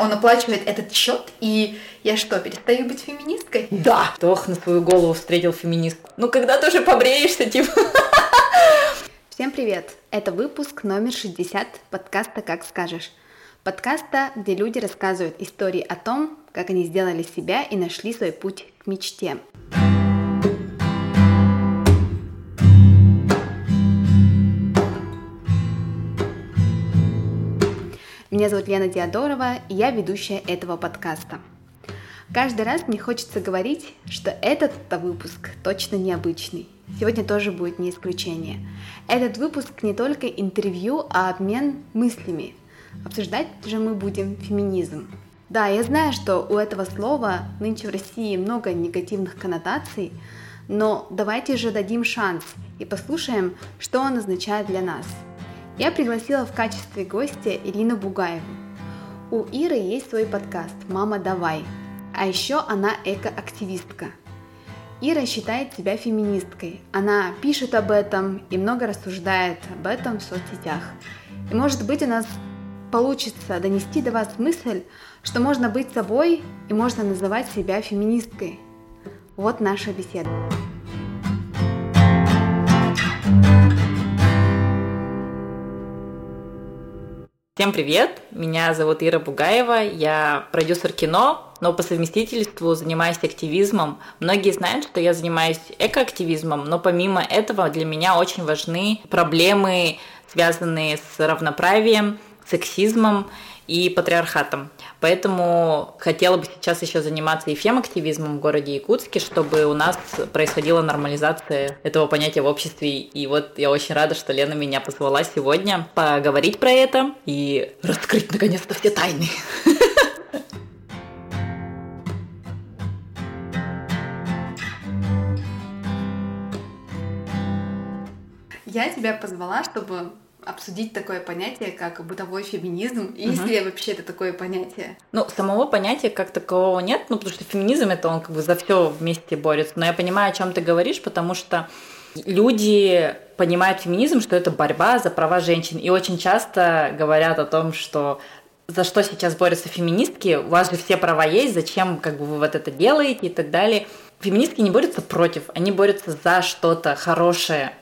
Он оплачивает этот счет, и я что, перестаю быть феминисткой? Да! Тох на свою голову встретил феминистку. Ну, когда ты уже побреешься, типа... Всем привет! Это выпуск номер 60 подкаста «Как скажешь». Подкаста, где люди рассказывают истории о том, как они сделали себя и нашли свой путь к мечте. Меня зовут Лена Диадорова, и я ведущая этого подкаста. Каждый раз мне хочется говорить, что этот выпуск точно необычный. Сегодня тоже будет не исключение. Этот выпуск не только интервью, а обмен мыслями. Обсуждать же мы будем феминизм. Да, я знаю, что у этого слова нынче в России много негативных коннотаций, но давайте же дадим шанс и послушаем, что он означает для нас – я пригласила в качестве гостя Ирину Бугаеву. У Иры есть свой подкаст «Мама, давай», а еще она эко-активистка. Ира считает себя феминисткой. Она пишет об этом и много рассуждает об этом в соцсетях. И может быть у нас получится донести до вас мысль, что можно быть собой и можно называть себя феминисткой. Вот наша беседа. Всем привет! Меня зовут Ира Бугаева, я продюсер кино, но по совместительству занимаюсь активизмом. Многие знают, что я занимаюсь экоактивизмом, но помимо этого для меня очень важны проблемы, связанные с равноправием, сексизмом и патриархатом. Поэтому хотела бы сейчас еще заниматься и фем-активизмом в городе Якутске, чтобы у нас происходила нормализация этого понятия в обществе. И вот я очень рада, что Лена меня позвала сегодня поговорить про это и раскрыть наконец-то все тайны. Я тебя позвала, чтобы обсудить такое понятие, как бытовой феминизм, и есть ли вообще это такое понятие? Ну, самого понятия как такового нет, ну, потому что феминизм это он как бы за все вместе борется. Но я понимаю, о чем ты говоришь, потому что люди понимают феминизм, что это борьба за права женщин, и очень часто говорят о том, что за что сейчас борются феминистки, у вас же все права есть, зачем как бы вы вот это делаете и так далее. Феминистки не борются против, они борются за что-то хорошее,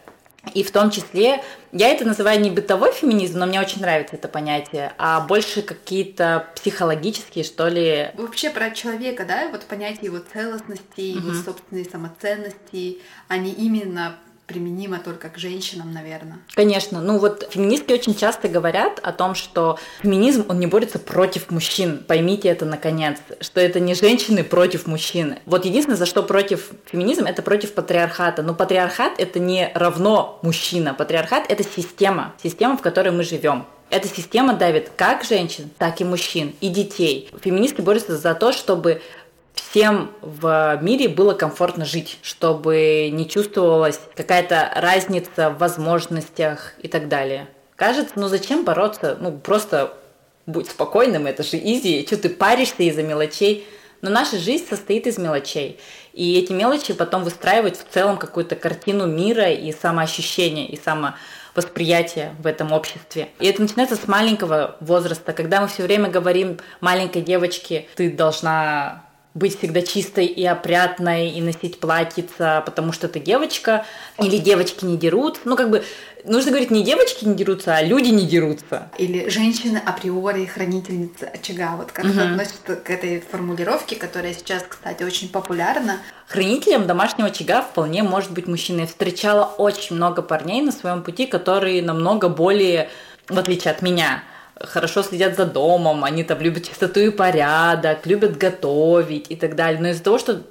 и в том числе, я это называю не бытовой феминизм, но мне очень нравится это понятие, а больше какие-то психологические, что ли. Вообще про человека, да, вот понятие его целостности, угу. его собственной самоценности, а не именно применимо только к женщинам, наверное. Конечно. Ну вот феминистки очень часто говорят о том, что феминизм, он не борется против мужчин. Поймите это наконец, что это не женщины против мужчин. Вот единственное, за что против феминизм, это против патриархата. Но патриархат это не равно мужчина. Патриархат это система, система, в которой мы живем. Эта система давит как женщин, так и мужчин, и детей. Феминистки борются за то, чтобы всем в мире было комфортно жить, чтобы не чувствовалась какая-то разница в возможностях и так далее. Кажется, ну зачем бороться? Ну просто будь спокойным, это же изи, что ты паришься из-за мелочей. Но наша жизнь состоит из мелочей. И эти мелочи потом выстраивают в целом какую-то картину мира и самоощущения, и самовосприятия в этом обществе. И это начинается с маленького возраста, когда мы все время говорим маленькой девочке, ты должна быть всегда чистой и опрятной, и носить платьица, потому что ты девочка, или девочки не дерут. Ну, как бы, нужно говорить, не девочки не дерутся, а люди не дерутся. Или женщины априори хранительницы очага. Вот как угу. относится к этой формулировке, которая сейчас, кстати, очень популярна. Хранителем домашнего очага вполне может быть мужчина. Я встречала очень много парней на своем пути, которые намного более, в отличие от меня, хорошо следят за домом, они там любят чистоту и порядок, любят готовить и так далее. Но из-за того, что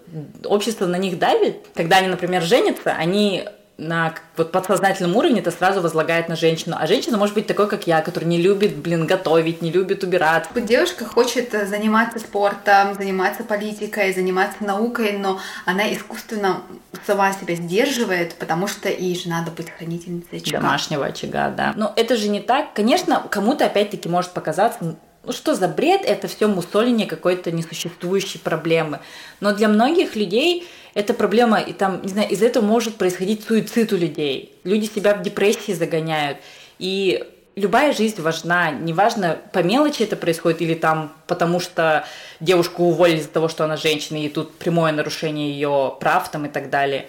общество на них давит, когда они, например, женятся, они на вот подсознательном уровне это сразу возлагает на женщину. А женщина может быть такой, как я, который не любит, блин, готовить, не любит убираться. Девушка хочет э, заниматься спортом, заниматься политикой, заниматься наукой, но она искусственно сама себя сдерживает, потому что ей же надо быть хранительницей очага. Домашнего очага, да. Но это же не так. Конечно, кому-то опять-таки может показаться, ну что за бред, это все мусоление какой-то несуществующей проблемы. Но для многих людей это проблема, и там, не знаю, из-за этого может происходить суицид у людей. Люди себя в депрессии загоняют. И любая жизнь важна, неважно, по мелочи это происходит или там потому что девушку уволили из-за того, что она женщина, и тут прямое нарушение ее прав там и так далее.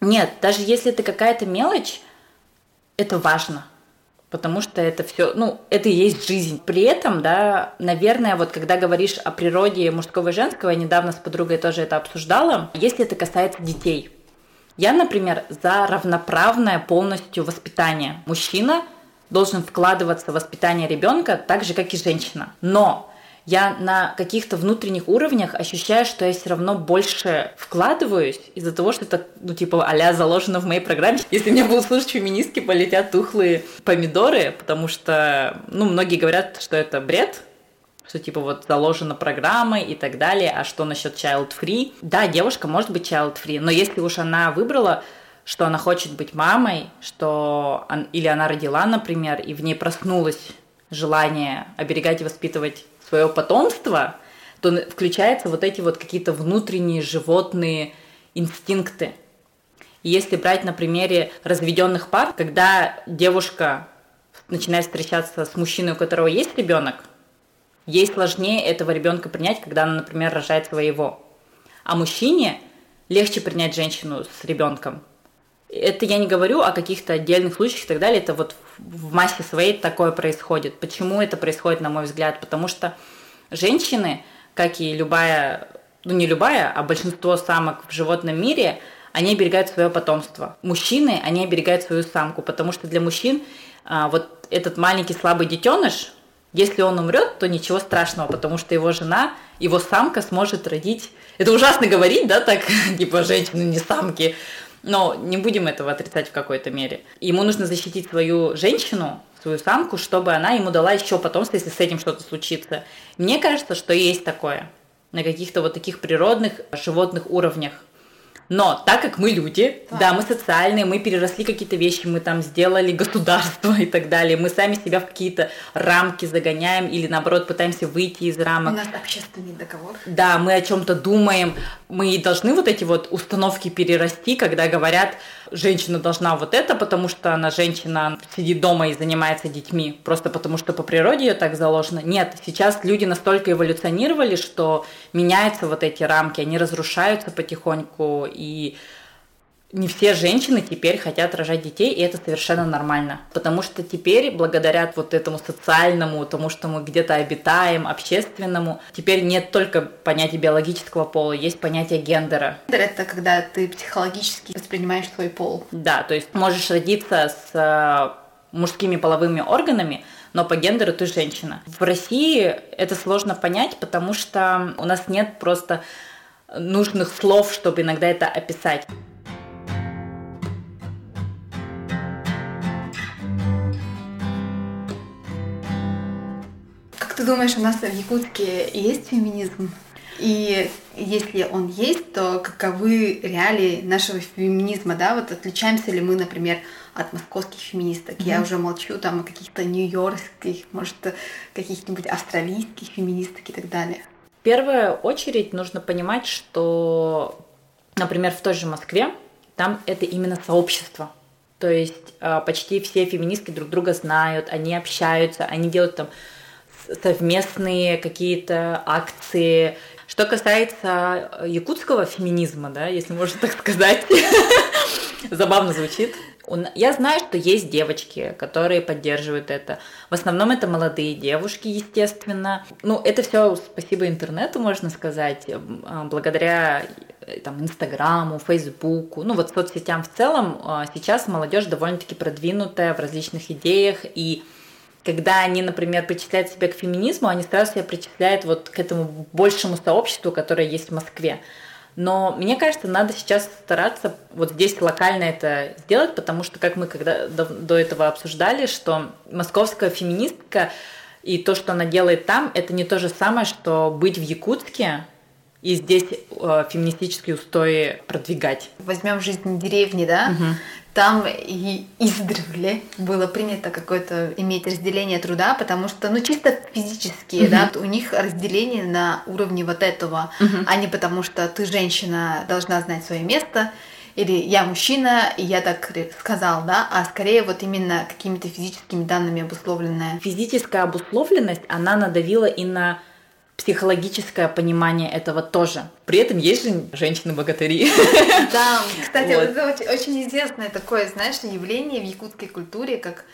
Нет, даже если это какая-то мелочь, это важно потому что это все, ну, это и есть жизнь. При этом, да, наверное, вот когда говоришь о природе мужского и женского, я недавно с подругой тоже это обсуждала, если это касается детей. Я, например, за равноправное полностью воспитание. Мужчина должен вкладываться в воспитание ребенка так же, как и женщина. Но я на каких-то внутренних уровнях ощущаю, что я все равно больше вкладываюсь из-за того, что это, ну, типа, а заложено в моей программе. Если меня будут слушать феминистки, полетят тухлые помидоры, потому что, ну, многие говорят, что это бред, что типа вот заложена программа и так далее, а что насчет child free? Да, девушка может быть child free, но если уж она выбрала что она хочет быть мамой, что или она родила, например, и в ней проснулось желание оберегать и воспитывать свое потомство, то включаются вот эти вот какие-то внутренние животные инстинкты. И если брать на примере разведенных пар, когда девушка начинает встречаться с мужчиной, у которого есть ребенок, ей сложнее этого ребенка принять, когда она, например, рожает своего. А мужчине легче принять женщину с ребенком. Это я не говорю о каких-то отдельных случаях и так далее, это вот в массе своей такое происходит. Почему это происходит, на мой взгляд? Потому что женщины, как и любая, ну не любая, а большинство самок в животном мире, они оберегают свое потомство. Мужчины, они оберегают свою самку, потому что для мужчин а, вот этот маленький слабый детеныш, если он умрет, то ничего страшного, потому что его жена, его самка сможет родить. Это ужасно говорить, да, так, типа женщины не самки, но не будем этого отрицать в какой-то мере. Ему нужно защитить свою женщину, свою самку, чтобы она ему дала еще потомство, если с этим что-то случится. Мне кажется, что есть такое на каких-то вот таких природных животных уровнях. Но так как мы люди, да. да, мы социальные, мы переросли какие-то вещи, мы там сделали государство и так далее, мы сами себя в какие-то рамки загоняем или наоборот пытаемся выйти из рамок. У нас общественный договор. Да, мы о чем-то думаем, мы должны вот эти вот установки перерасти, когда говорят, женщина должна вот это, потому что она женщина сидит дома и занимается детьми, просто потому что по природе ее так заложено. Нет, сейчас люди настолько эволюционировали, что меняются вот эти рамки, они разрушаются потихоньку, и не все женщины теперь хотят рожать детей, и это совершенно нормально. Потому что теперь, благодаря вот этому социальному, тому, что мы где-то обитаем, общественному, теперь нет только понятия биологического пола, есть понятие гендера. Гендер — это когда ты психологически воспринимаешь свой пол. Да, то есть можешь родиться с э, мужскими половыми органами, но по гендеру ты женщина. В России это сложно понять, потому что у нас нет просто нужных слов, чтобы иногда это описать. Думаешь, у нас в Якутске есть феминизм? И если он есть, то каковы реалии нашего феминизма, да? Вот отличаемся ли мы, например, от московских феминисток? Mm-hmm. Я уже молчу там о каких-то нью-йоркских, может, каких-нибудь австралийских феминисток и так далее. В первую очередь нужно понимать, что, например, в той же Москве там это именно сообщество. То есть а, почти все феминистки друг друга знают, они общаются, они делают там совместные какие-то акции. Что касается якутского феминизма, да, если можно так сказать, забавно звучит. Я знаю, что есть девочки, которые поддерживают это. В основном это молодые девушки, естественно. Ну, это все спасибо интернету, можно сказать, а, благодаря э, там, Инстаграму, Фейсбуку, ну вот соцсетям в целом. Сейчас молодежь довольно-таки продвинутая в различных идеях, и когда они, например, причисляют себя к феминизму, они сразу себя причисляют вот к этому большему сообществу, которое есть в Москве. Но мне кажется, надо сейчас стараться вот здесь локально это сделать, потому что, как мы когда до, до этого обсуждали, что московская феминистка и то, что она делает там, это не то же самое, что быть в Якутске и здесь э, феминистические устои продвигать. Возьмем жизнь деревни, да? Угу там и издревле было принято какое-то иметь разделение труда, потому что, ну, чисто физически, mm-hmm. да, у них разделение на уровне вот этого, mm-hmm. а не потому что ты женщина должна знать свое место, или я мужчина, и я так сказал, да, а скорее вот именно какими-то физическими данными обусловленная. Физическая обусловленность, она надавила и на психологическое понимание этого тоже. При этом есть же женщины-богатыри. Да, кстати, вот. это очень, очень известное такое, знаешь, явление в якутской культуре, как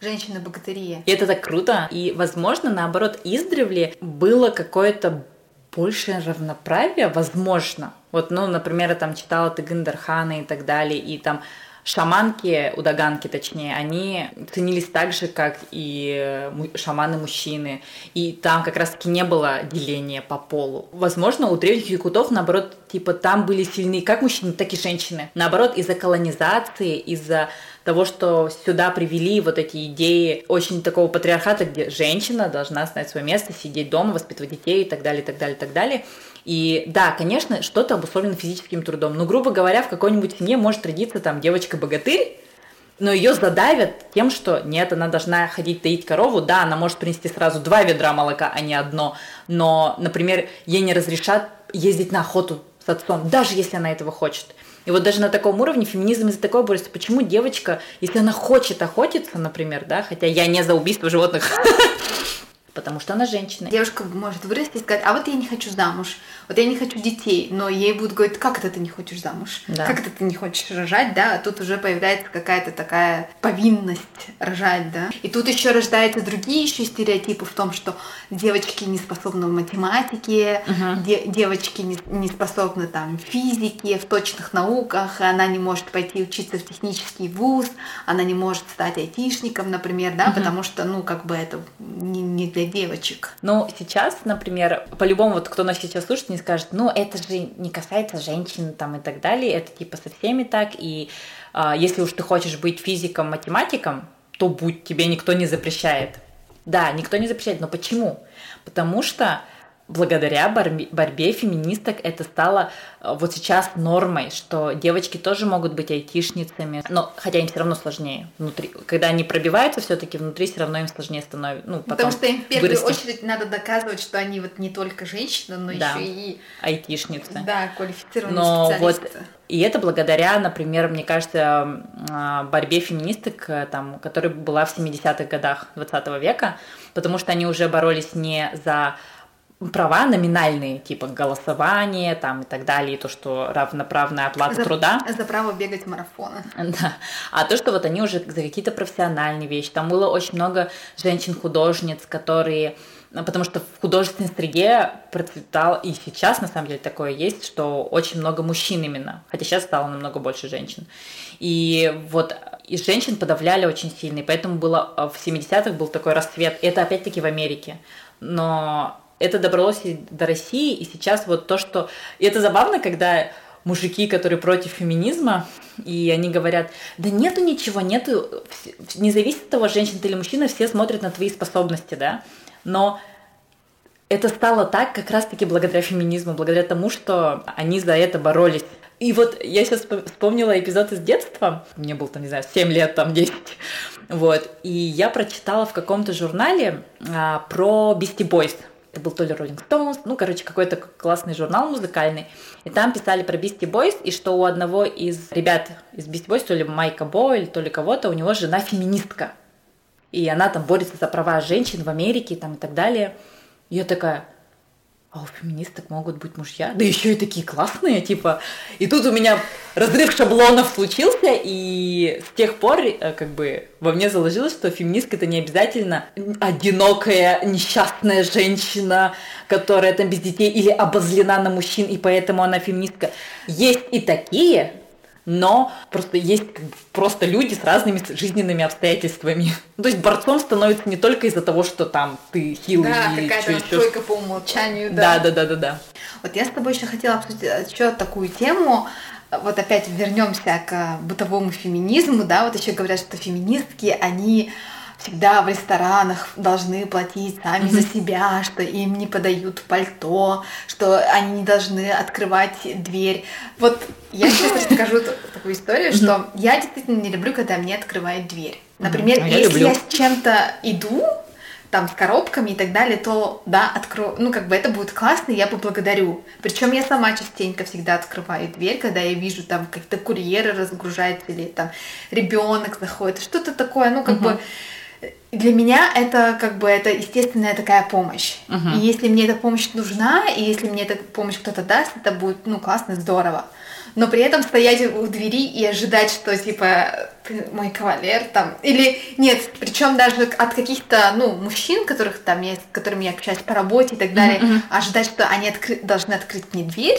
женщины-богатыри. И это так круто. И, возможно, наоборот, издревле было какое-то большее равноправие, возможно. Вот, ну, например, я там читала Тыгындархана и так далее, и там шаманки, удаганки точнее, они ценились так же, как и шаманы-мужчины. И там как раз-таки не было деления по полу. Возможно, у древних якутов, наоборот, типа там были сильны как мужчины, так и женщины. Наоборот, из-за колонизации, из-за того, что сюда привели вот эти идеи очень такого патриархата, где женщина должна знать свое место, сидеть дома, воспитывать детей и так далее, и так далее, и так далее. И да, конечно, что-то обусловлено физическим трудом. Но, грубо говоря, в какой-нибудь семье может родиться там девочка-богатырь, но ее задавят тем, что нет, она должна ходить таить корову. Да, она может принести сразу два ведра молока, а не одно. Но, например, ей не разрешат ездить на охоту с отцом, даже если она этого хочет. И вот даже на таком уровне феминизм из-за такого борется. Почему девочка, если она хочет охотиться, например, да, хотя я не за убийство животных, потому что она женщина. Девушка может вырасти и сказать, а вот я не хочу замуж, вот я не хочу детей, но ей будут говорить, как это ты не хочешь замуж, да. как это ты не хочешь рожать, да, а тут уже появляется какая-то такая повинность рожать, да. И тут еще рождаются другие еще стереотипы в том, что девочки не способны в математике, угу. де- девочки не, не способны там в физике, в точных науках, она не может пойти учиться в технический вуз, она не может стать айтишником, например, да, угу. потому что, ну, как бы это не, не для девочек. Ну, сейчас, например, по-любому, вот кто нас сейчас слушает, не скажет, ну, это же не касается женщин там и так далее, это типа со всеми так, и а, если уж ты хочешь быть физиком, математиком, то будь, тебе никто не запрещает. Да, никто не запрещает, но почему? Потому что благодаря борьбе, феминисток это стало э, вот сейчас нормой, что девочки тоже могут быть айтишницами, но хотя им все равно сложнее внутри. Когда они пробиваются, все-таки внутри все равно им сложнее становится. Ну, потом Потому что им в первую вырасти. очередь надо доказывать, что они вот не только женщины, но да. еще и айтишницы. Да, квалифицированные но специалисты. Вот и это благодаря, например, мне кажется, а, борьбе феминисток, э, там, которая была в 70-х годах 20 века, потому что они уже боролись не за права номинальные, типа голосование там и так далее, и то, что равноправная оплата за, труда. За право бегать марафоны. Да. А то, что вот они уже за какие-то профессиональные вещи. Там было очень много женщин-художниц, которые ну, потому что в художественной среде процветал, и сейчас на самом деле такое есть, что очень много мужчин именно, хотя сейчас стало намного больше женщин. И вот и женщин подавляли очень сильно, и поэтому было в 70-х был такой расцвет, это опять-таки в Америке, но это добралось до России, и сейчас вот то, что... И это забавно, когда мужики, которые против феминизма, и они говорят, да нету ничего, нету, не зависит от того, женщина ты или мужчина, все смотрят на твои способности, да, но это стало так как раз-таки благодаря феминизму, благодаря тому, что они за это боролись. И вот я сейчас вспомнила эпизод из детства, мне было там, не знаю, 7 лет, там 10, вот, и я прочитала в каком-то журнале а, про Beastie Boys, это был то ли Rolling Stones, ну, короче, какой-то классный журнал музыкальный. И там писали про Beastie Boys, и что у одного из ребят из Beastie Boys, то ли Майка Бойль, то ли кого-то, у него жена феминистка. И она там борется за права женщин в Америке там, и так далее. И я такая, а у феминисток могут быть мужья, да еще и такие классные, типа. И тут у меня разрыв шаблонов случился, и с тех пор э, как бы во мне заложилось, что феминистка это не обязательно одинокая, несчастная женщина, которая там без детей или обозлена на мужчин, и поэтому она феминистка. Есть и такие, но просто есть просто люди с разными жизненными обстоятельствами. Ну, то есть борцом становится не только из-за того, что там ты хилый да, или какая-то настройка по умолчанию, да. Да, да, да, да, да. Вот я с тобой еще хотела обсудить еще такую тему. Вот опять вернемся к бытовому феминизму, да, вот еще говорят, что феминистки, они всегда в ресторанах должны платить сами за себя, что им не подают пальто, что они не должны открывать дверь. Вот я сейчас расскажу такую историю, что я действительно не люблю, когда мне открывают дверь. Например, а если я с чем-то иду, там с коробками и так далее, то да, открою, ну как бы это будет классно, я поблагодарю. Причем я сама частенько всегда открываю дверь, когда я вижу там какие-то курьеры разгружают или там ребенок заходит, что-то такое, ну как угу. бы для меня это как бы это естественная такая помощь. Uh-huh. И если мне эта помощь нужна, и если мне эта помощь кто-то даст, это будет ну классно, здорово. Но при этом стоять у двери и ожидать, что типа ты мой кавалер там или нет, причем даже от каких-то ну мужчин, которых там есть, с которыми я общаюсь по работе и так далее, uh-huh. ожидать, что они откры- должны открыть мне дверь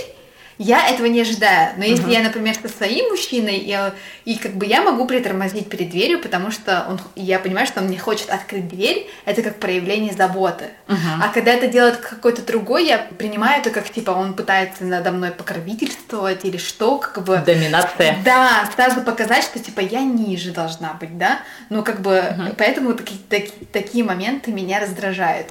я этого не ожидаю. Но если uh-huh. я, например, со своим мужчиной, и, и как бы я могу притормозить перед дверью, потому что он, я понимаю, что он не хочет открыть дверь, это как проявление заботы. Uh-huh. А когда это делает какой-то другой, я принимаю это как типа он пытается надо мной покровительствовать или что, как бы. Доминация. Да, сразу показать, что типа я ниже должна быть, да. Ну как бы uh-huh. поэтому такие, такие, такие моменты меня раздражают.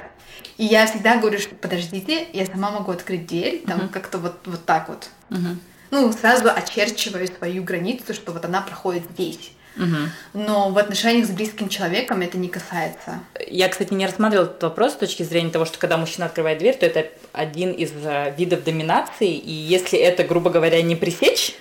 И я всегда говорю, что подождите, я сама могу открыть дверь, там uh-huh. как-то вот, вот так вот. Uh-huh. Ну, сразу очерчиваю свою границу, что вот она проходит здесь. Угу. Но в отношениях с близким человеком это не касается. Я, кстати, не рассматривала этот вопрос с точки зрения того, что когда мужчина открывает дверь, то это один из э, видов доминации, и если это, грубо говоря, не пресечь,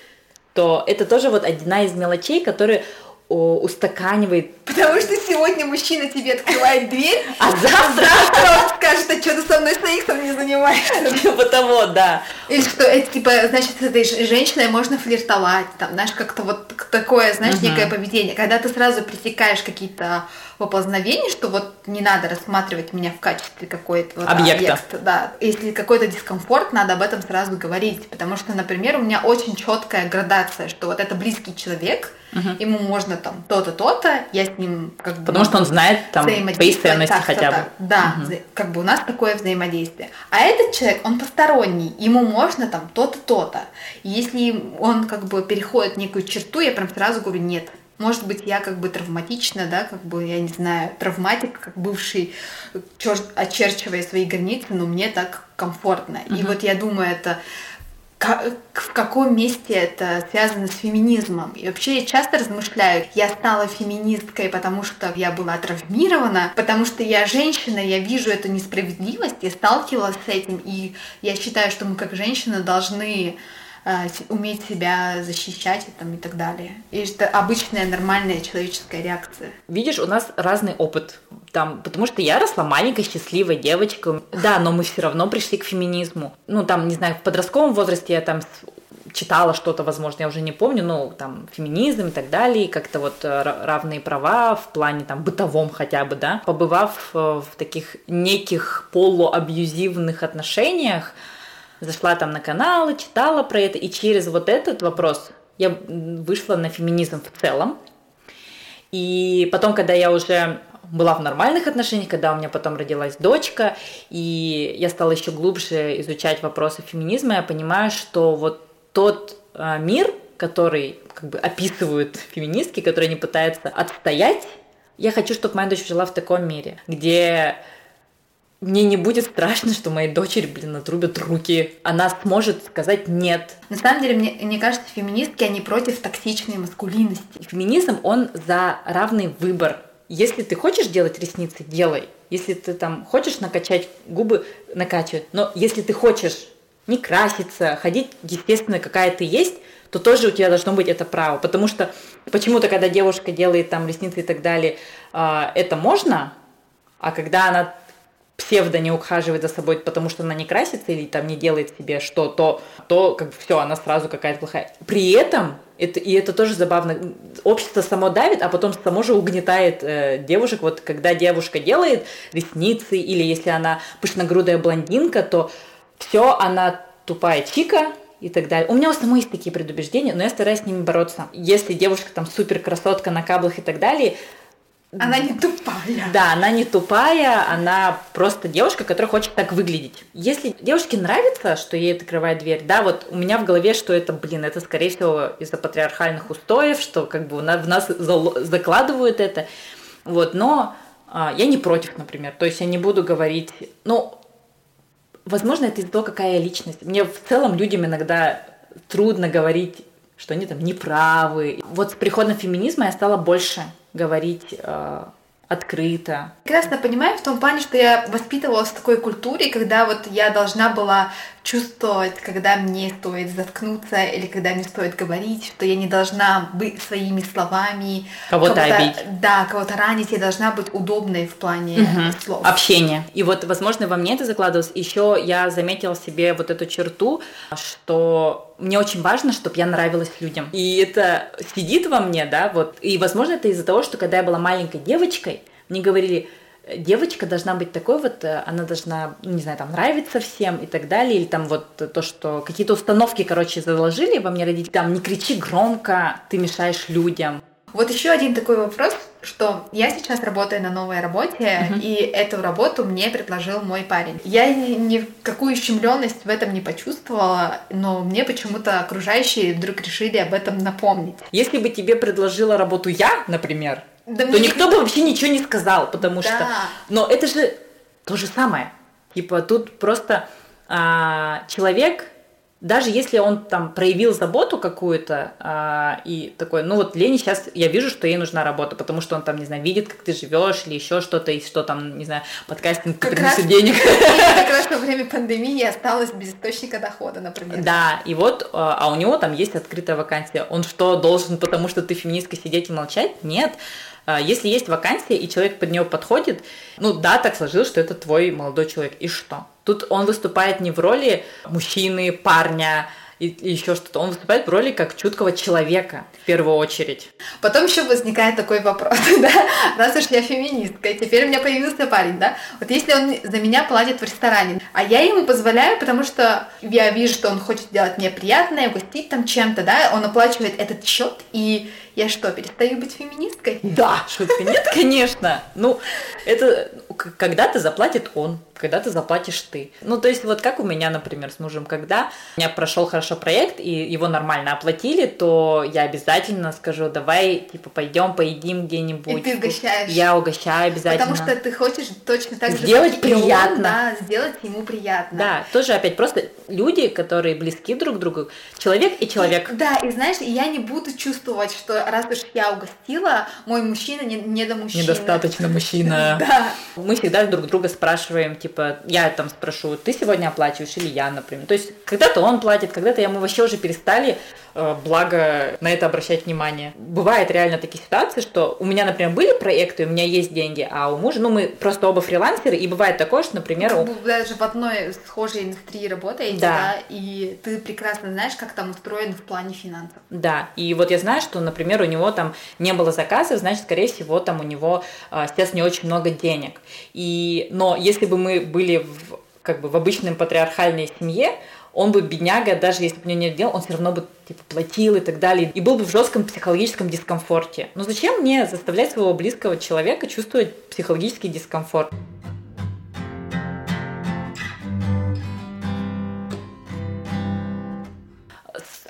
то это тоже вот одна из мелочей, которые устаканивает. Потому что сегодня мужчина тебе открывает дверь, а завтра он скажет, а что ты со мной сексом не занимаешься? Типа того, да. Или что, это типа, значит, с этой женщиной можно флиртовать, там, знаешь, как-то вот такое, знаешь, некое поведение. Когда ты сразу пресекаешь какие-то поползновений, что вот не надо рассматривать меня в качестве какой-то вот объекта. объекта. Да, если какой-то дискомфорт, надо об этом сразу говорить, потому что, например, у меня очень четкая градация, что вот это близкий человек, угу. ему можно там то-то, то-то, я с ним как бы... Потому что он знает там твои ценности хотя бы. Да, угу. как бы у нас такое взаимодействие. А этот человек, он посторонний, ему можно там то-то, то-то. если он как бы переходит некую черту, я прям сразу говорю, нет, может быть, я как бы травматична, да, как бы, я не знаю, травматик, как бывший, чер- очерчивая свои границы, но мне так комфортно. Uh-huh. И вот я думаю, это в каком месте это связано с феминизмом. И вообще я часто размышляю, я стала феминисткой, потому что я была травмирована, потому что я женщина, я вижу эту несправедливость, я сталкивалась с этим, и я считаю, что мы как женщины должны уметь себя защищать там, и так далее. И это обычная нормальная человеческая реакция. Видишь, у нас разный опыт. Там, потому что я росла маленькой, счастливой девочкой. Да, но мы все равно пришли к феминизму. Ну, там, не знаю, в подростковом возрасте я там читала что-то, возможно, я уже не помню, ну, там, феминизм и так далее, как-то вот э, равные права в плане, там, бытовом хотя бы, да, побывав э, в таких неких полуабьюзивных отношениях, зашла там на каналы, читала про это, и через вот этот вопрос я вышла на феминизм в целом. И потом, когда я уже была в нормальных отношениях, когда у меня потом родилась дочка, и я стала еще глубже изучать вопросы феминизма, я понимаю, что вот тот э, мир, который как бы описывают феминистки, которые не пытаются отстоять, я хочу, чтобы моя дочь жила в таком мире, где мне не будет страшно, что моей дочери, блин, отрубят руки. Она сможет сказать нет. На самом деле, мне, мне кажется, феминистки, они против токсичной маскулинности. Феминизм, он за равный выбор. Если ты хочешь делать ресницы, делай. Если ты там хочешь накачать губы, накачивай. Но если ты хочешь не краситься, ходить, естественно, какая ты есть, то тоже у тебя должно быть это право. Потому что почему-то, когда девушка делает там ресницы и так далее, а, это можно, а когда она псевдо не ухаживает за собой, потому что она не красится или там не делает себе что, то, то как все, она сразу какая-то плохая. При этом это, и это тоже забавно. Общество само давит, а потом само же угнетает э, девушек. Вот когда девушка делает ресницы, или если она пышногрудая блондинка, то все, она тупая чика, и так далее. У меня у самой есть такие предубеждения, но я стараюсь с ними бороться. Если девушка там супер красотка на каблах и так далее, она не тупая. Да, она не тупая, она просто девушка, которая хочет так выглядеть. Если девушке нравится, что ей открывает дверь, да, вот у меня в голове, что это, блин, это скорее всего из-за патриархальных устоев, что как бы в нас закладывают это, вот, но а, я не против, например, то есть я не буду говорить, ну, возможно, это из-за того, какая я личность. Мне в целом людям иногда трудно говорить, что они там неправы. Вот с приходом феминизма я стала больше говорить э, открыто. Прекрасно понимаю в том плане, что я воспитывалась в такой культуре, когда вот я должна была чувствовать, когда мне стоит заткнуться или когда мне стоит говорить, что я не должна быть своими словами кого-то, кого обидеть. Да, кого-то ранить, я должна быть удобной в плане угу. слов. Общения. И вот, возможно, во мне это закладывалось. Еще я заметила себе вот эту черту, что мне очень важно, чтобы я нравилась людям. И это сидит во мне, да, вот. И, возможно, это из-за того, что когда я была маленькой девочкой, мне говорили, девочка должна быть такой вот, э, она должна, ну, не знаю, там, нравиться всем и так далее, или там вот то, что какие-то установки, короче, заложили во мне родители, там, не кричи громко, ты мешаешь людям. Вот еще один такой вопрос, что я сейчас работаю на новой работе, uh-huh. и эту работу мне предложил мой парень. Я ни, ни какую щемленность в этом не почувствовала, но мне почему-то окружающие вдруг решили об этом напомнить. Если бы тебе предложила работу я, например, да то никто бы вообще ничего не сказал, потому да. что... Но это же то же самое. Типа тут просто а, человек, даже если он там проявил заботу какую-то а, и такой, ну вот Лене сейчас я вижу, что ей нужна работа, потому что он там, не знаю, видит, как ты живешь или еще что-то, и что там, не знаю, подкастинг как приносит раз, денег. Как раз во время пандемии осталась без источника дохода, например. Да, и вот, а, а у него там есть открытая вакансия. Он что, должен, потому что ты феминистка, сидеть и молчать? Нет. А, если есть вакансия, и человек под нее подходит, ну да, так сложилось, что это твой молодой человек. И что? Тут он выступает не в роли мужчины, парня, и, еще что-то. Он выступает в роли как чуткого человека, в первую очередь. Потом еще возникает такой вопрос, да, раз уж я феминистка, теперь у меня появился парень, да, вот если он за меня платит в ресторане, а я ему позволяю, потому что я вижу, что он хочет сделать мне приятное, угостить там чем-то, да, он оплачивает этот счет, и я что, перестаю быть феминисткой? Да, шутка, нет, конечно. Ну, это когда-то заплатит он, когда-то заплатишь ты. Ну, то есть, вот как у меня, например, с мужем, когда у меня прошел хорошо проект, и его нормально оплатили, то я обязательно скажу, давай, типа, пойдем, поедим где-нибудь. И ты угощаешь. Я угощаю обязательно. Потому что ты хочешь точно так же, сделать приятно. Он, да, сделать ему приятно. Да, тоже опять просто люди, которые близки друг к другу, человек и человек. И, да, и знаешь, я не буду чувствовать, что раз уж я угостила, мой мужчина не, не до мужчины. Недостаточно мужчина. Да. Мы всегда друг друга спрашиваем, типа, я там спрошу, ты сегодня оплачиваешь или я, например. То есть когда-то он платит, когда-то я, мы вообще уже перестали благо на это обращать внимание. Бывает реально такие ситуации, что у меня, например, были проекты, у меня есть деньги, а у мужа, ну, мы просто оба фрилансеры, и бывает такое, что, например... Вы даже в одной схожей индустрии работаете, да. да, и ты прекрасно знаешь, как там устроен в плане финансов. Да, и вот я знаю, что, например, у него там не было заказов, значит, скорее всего, там у него э, сейчас не очень много денег. И, но если бы мы были в, как бы в обычной патриархальной семье, он бы, бедняга, даже если бы у него нет дел, он все равно бы типа, платил и так далее, и был бы в жестком психологическом дискомфорте. Но зачем мне заставлять своего близкого человека чувствовать психологический дискомфорт?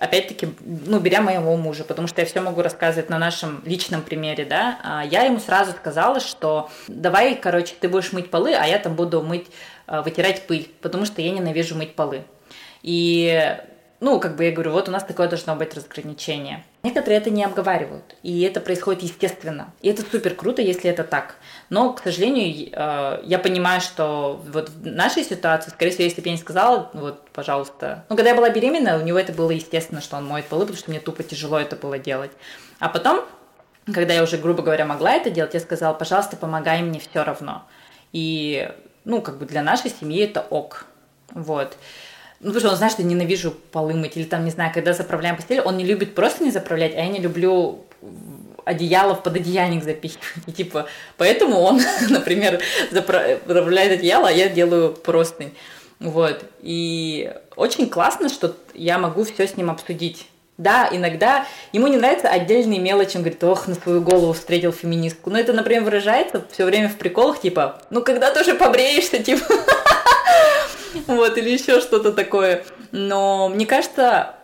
опять-таки, ну, беря моего мужа, потому что я все могу рассказывать на нашем личном примере, да, а я ему сразу сказала, что давай, короче, ты будешь мыть полы, а я там буду мыть, а, вытирать пыль, потому что я ненавижу мыть полы. И, ну, как бы я говорю, вот у нас такое должно быть разграничение. Некоторые это не обговаривают, и это происходит естественно. И это супер круто, если это так. Но, к сожалению, э, я понимаю, что вот в нашей ситуации, скорее всего, если бы я не сказала, вот, пожалуйста. Ну, когда я была беременна, у него это было естественно, что он моет полы, потому что мне тупо тяжело это было делать. А потом, когда я уже, грубо говоря, могла это делать, я сказала, пожалуйста, помогай мне все равно. И, ну, как бы для нашей семьи это ок. Вот. Ну, потому что он знает, что я ненавижу полы мыть. Или там, не знаю, когда заправляем постель, он не любит просто не заправлять, а я не люблю одеяло в пододеяльник запихивать. И, типа, поэтому он, например, заправляет одеяло, а я делаю простынь. Вот. И очень классно, что я могу все с ним обсудить. Да, иногда ему не нравятся отдельные мелочи, он говорит, ох, на свою голову встретил феминистку. Но это, например, выражается все время в приколах, типа, ну когда ты уже побреешься, типа, вот, или еще что-то такое. Но мне кажется,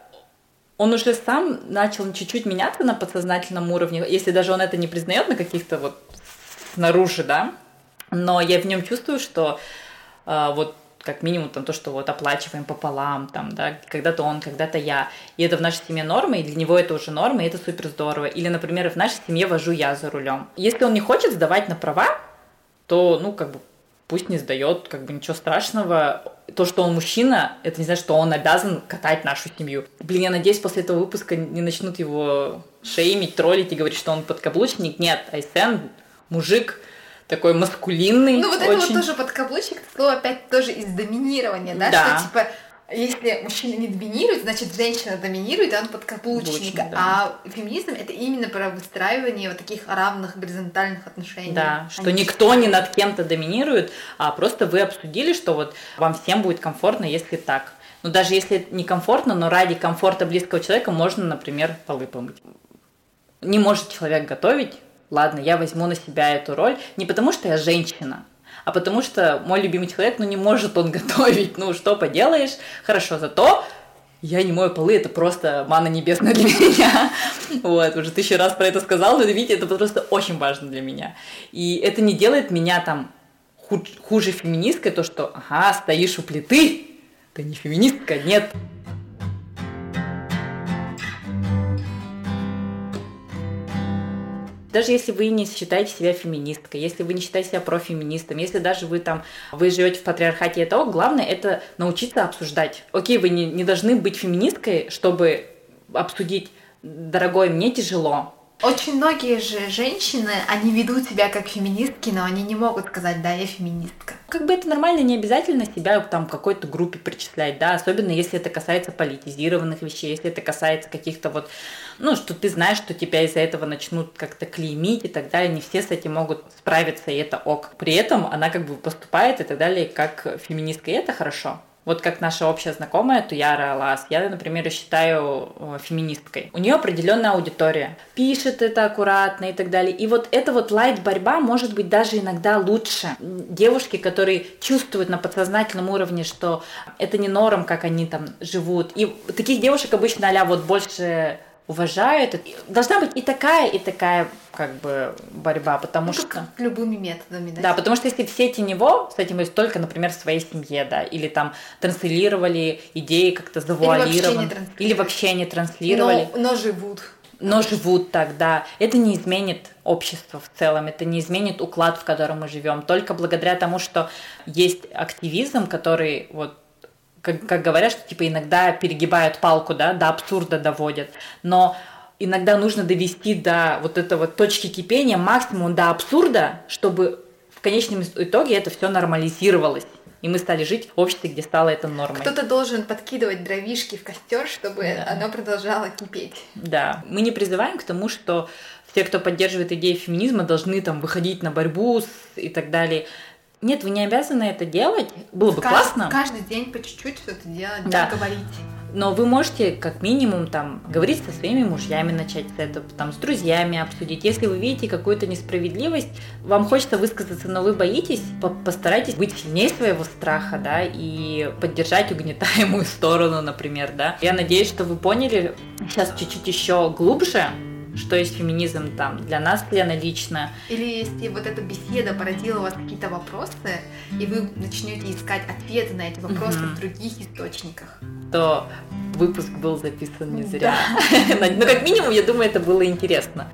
он уже сам начал чуть-чуть меняться на подсознательном уровне, если даже он это не признает на каких-то вот снаружи, да, но я в нем чувствую, что э, вот как минимум там то, что вот оплачиваем пополам, там, да, когда-то он, когда-то я. И это в нашей семье норма, и для него это уже норма, и это супер здорово. Или, например, в нашей семье вожу я за рулем. Если он не хочет сдавать на права, то, ну, как бы пусть не сдает, как бы ничего страшного. То, что он мужчина, это не значит, что он обязан катать нашу семью. Блин, я надеюсь, после этого выпуска не начнут его шеймить, троллить и говорить, что он подкаблучник. Нет, Айсен мужик, такой маскулинный. Ну, вот это вот тоже подкаблучник, слово опять тоже из доминирования, да? Да. Что типа если мужчина не доминирует, значит женщина доминирует, и он подкаблучник. да. А феминизм это именно про выстраивание вот таких равных горизонтальных отношений. Да, что Они- никто не над кем-то доминирует, а просто вы обсудили, что вот вам всем будет комфортно, если так. Но даже если некомфортно, но ради комфорта близкого человека можно, например, полы помыть. Не может человек готовить, ладно, я возьму на себя эту роль, не потому что я женщина, а потому что мой любимый человек, ну не может он готовить, ну что поделаешь, хорошо, зато я не мою полы, это просто мана небесная для меня. Вот, уже тысячу раз про это сказал, но видите, это просто очень важно для меня. И это не делает меня там хуже феминисткой, то, что, ага, стоишь у плиты, ты не феминистка, нет. Даже если вы не считаете себя феминисткой, если вы не считаете себя профеминистом, если даже вы там, вы живете в патриархате, это ок, главное это научиться обсуждать. Окей, вы не, не должны быть феминисткой, чтобы обсудить, дорогой, мне тяжело, Очень многие же женщины, они ведут себя как феминистки, но они не могут сказать, да, я феминистка. Как бы это нормально, не обязательно себя там какой-то группе причислять, да, особенно если это касается политизированных вещей, если это касается каких-то вот, ну, что ты знаешь, что тебя из-за этого начнут как-то клеймить и так далее, не все с этим могут справиться, и это ок. При этом она как бы поступает и так далее, как феминистка, и это хорошо. Вот как наша общая знакомая Туяра Лас, я, например, считаю э, феминисткой. У нее определенная аудитория. Пишет это аккуратно и так далее. И вот эта вот лайт-борьба может быть даже иногда лучше. Девушки, которые чувствуют на подсознательном уровне, что это не норм, как они там живут. И таких девушек обычно а вот больше уважают. Должна быть и такая, и такая как бы борьба, потому Ну, что... любыми методами, да. Да, потому что если все тенево с этим есть только, например, в своей семье, да, или там транслировали идеи как-то завуалированно, транслировали. или вообще не транслировали, но, но живут. но живут так, да. Это не изменит общество в целом, это не изменит уклад, в котором мы живем. Только благодаря тому, что есть активизм, который вот как, как говорят, что типа иногда перегибают палку, да, до абсурда доводят. Но иногда нужно довести до вот этого точки кипения максимум до абсурда, чтобы в конечном итоге это все нормализировалось. И мы стали жить в обществе, где стало это нормой. Кто-то должен подкидывать дровишки в костер, чтобы Да. оно продолжало кипеть. Да, мы не призываем к тому, что все, кто поддерживает идеи феминизма, должны там выходить на борьбу с- и так далее. Нет, вы не обязаны это делать. Было бы Кажд- классно. Каждый день по чуть-чуть что-то делать, Да. да. говорить. Но вы можете как минимум там говорить со своими мужьями, начать с этого, там с друзьями обсудить. Если вы видите какую-то несправедливость, вам хочется высказаться, но вы боитесь, по- постарайтесь быть сильнее своего страха, да, и поддержать угнетаемую сторону, например, да. Я надеюсь, что вы поняли сейчас чуть-чуть еще глубже, что есть феминизм там для нас, Лена, лично. Или если вот эта беседа породила у вас какие-то вопросы, и вы начнете искать ответы на эти вопросы Мгм. в других источниках. то выпуск был записан не зря. Ну, как минимум, я думаю, это было интересно.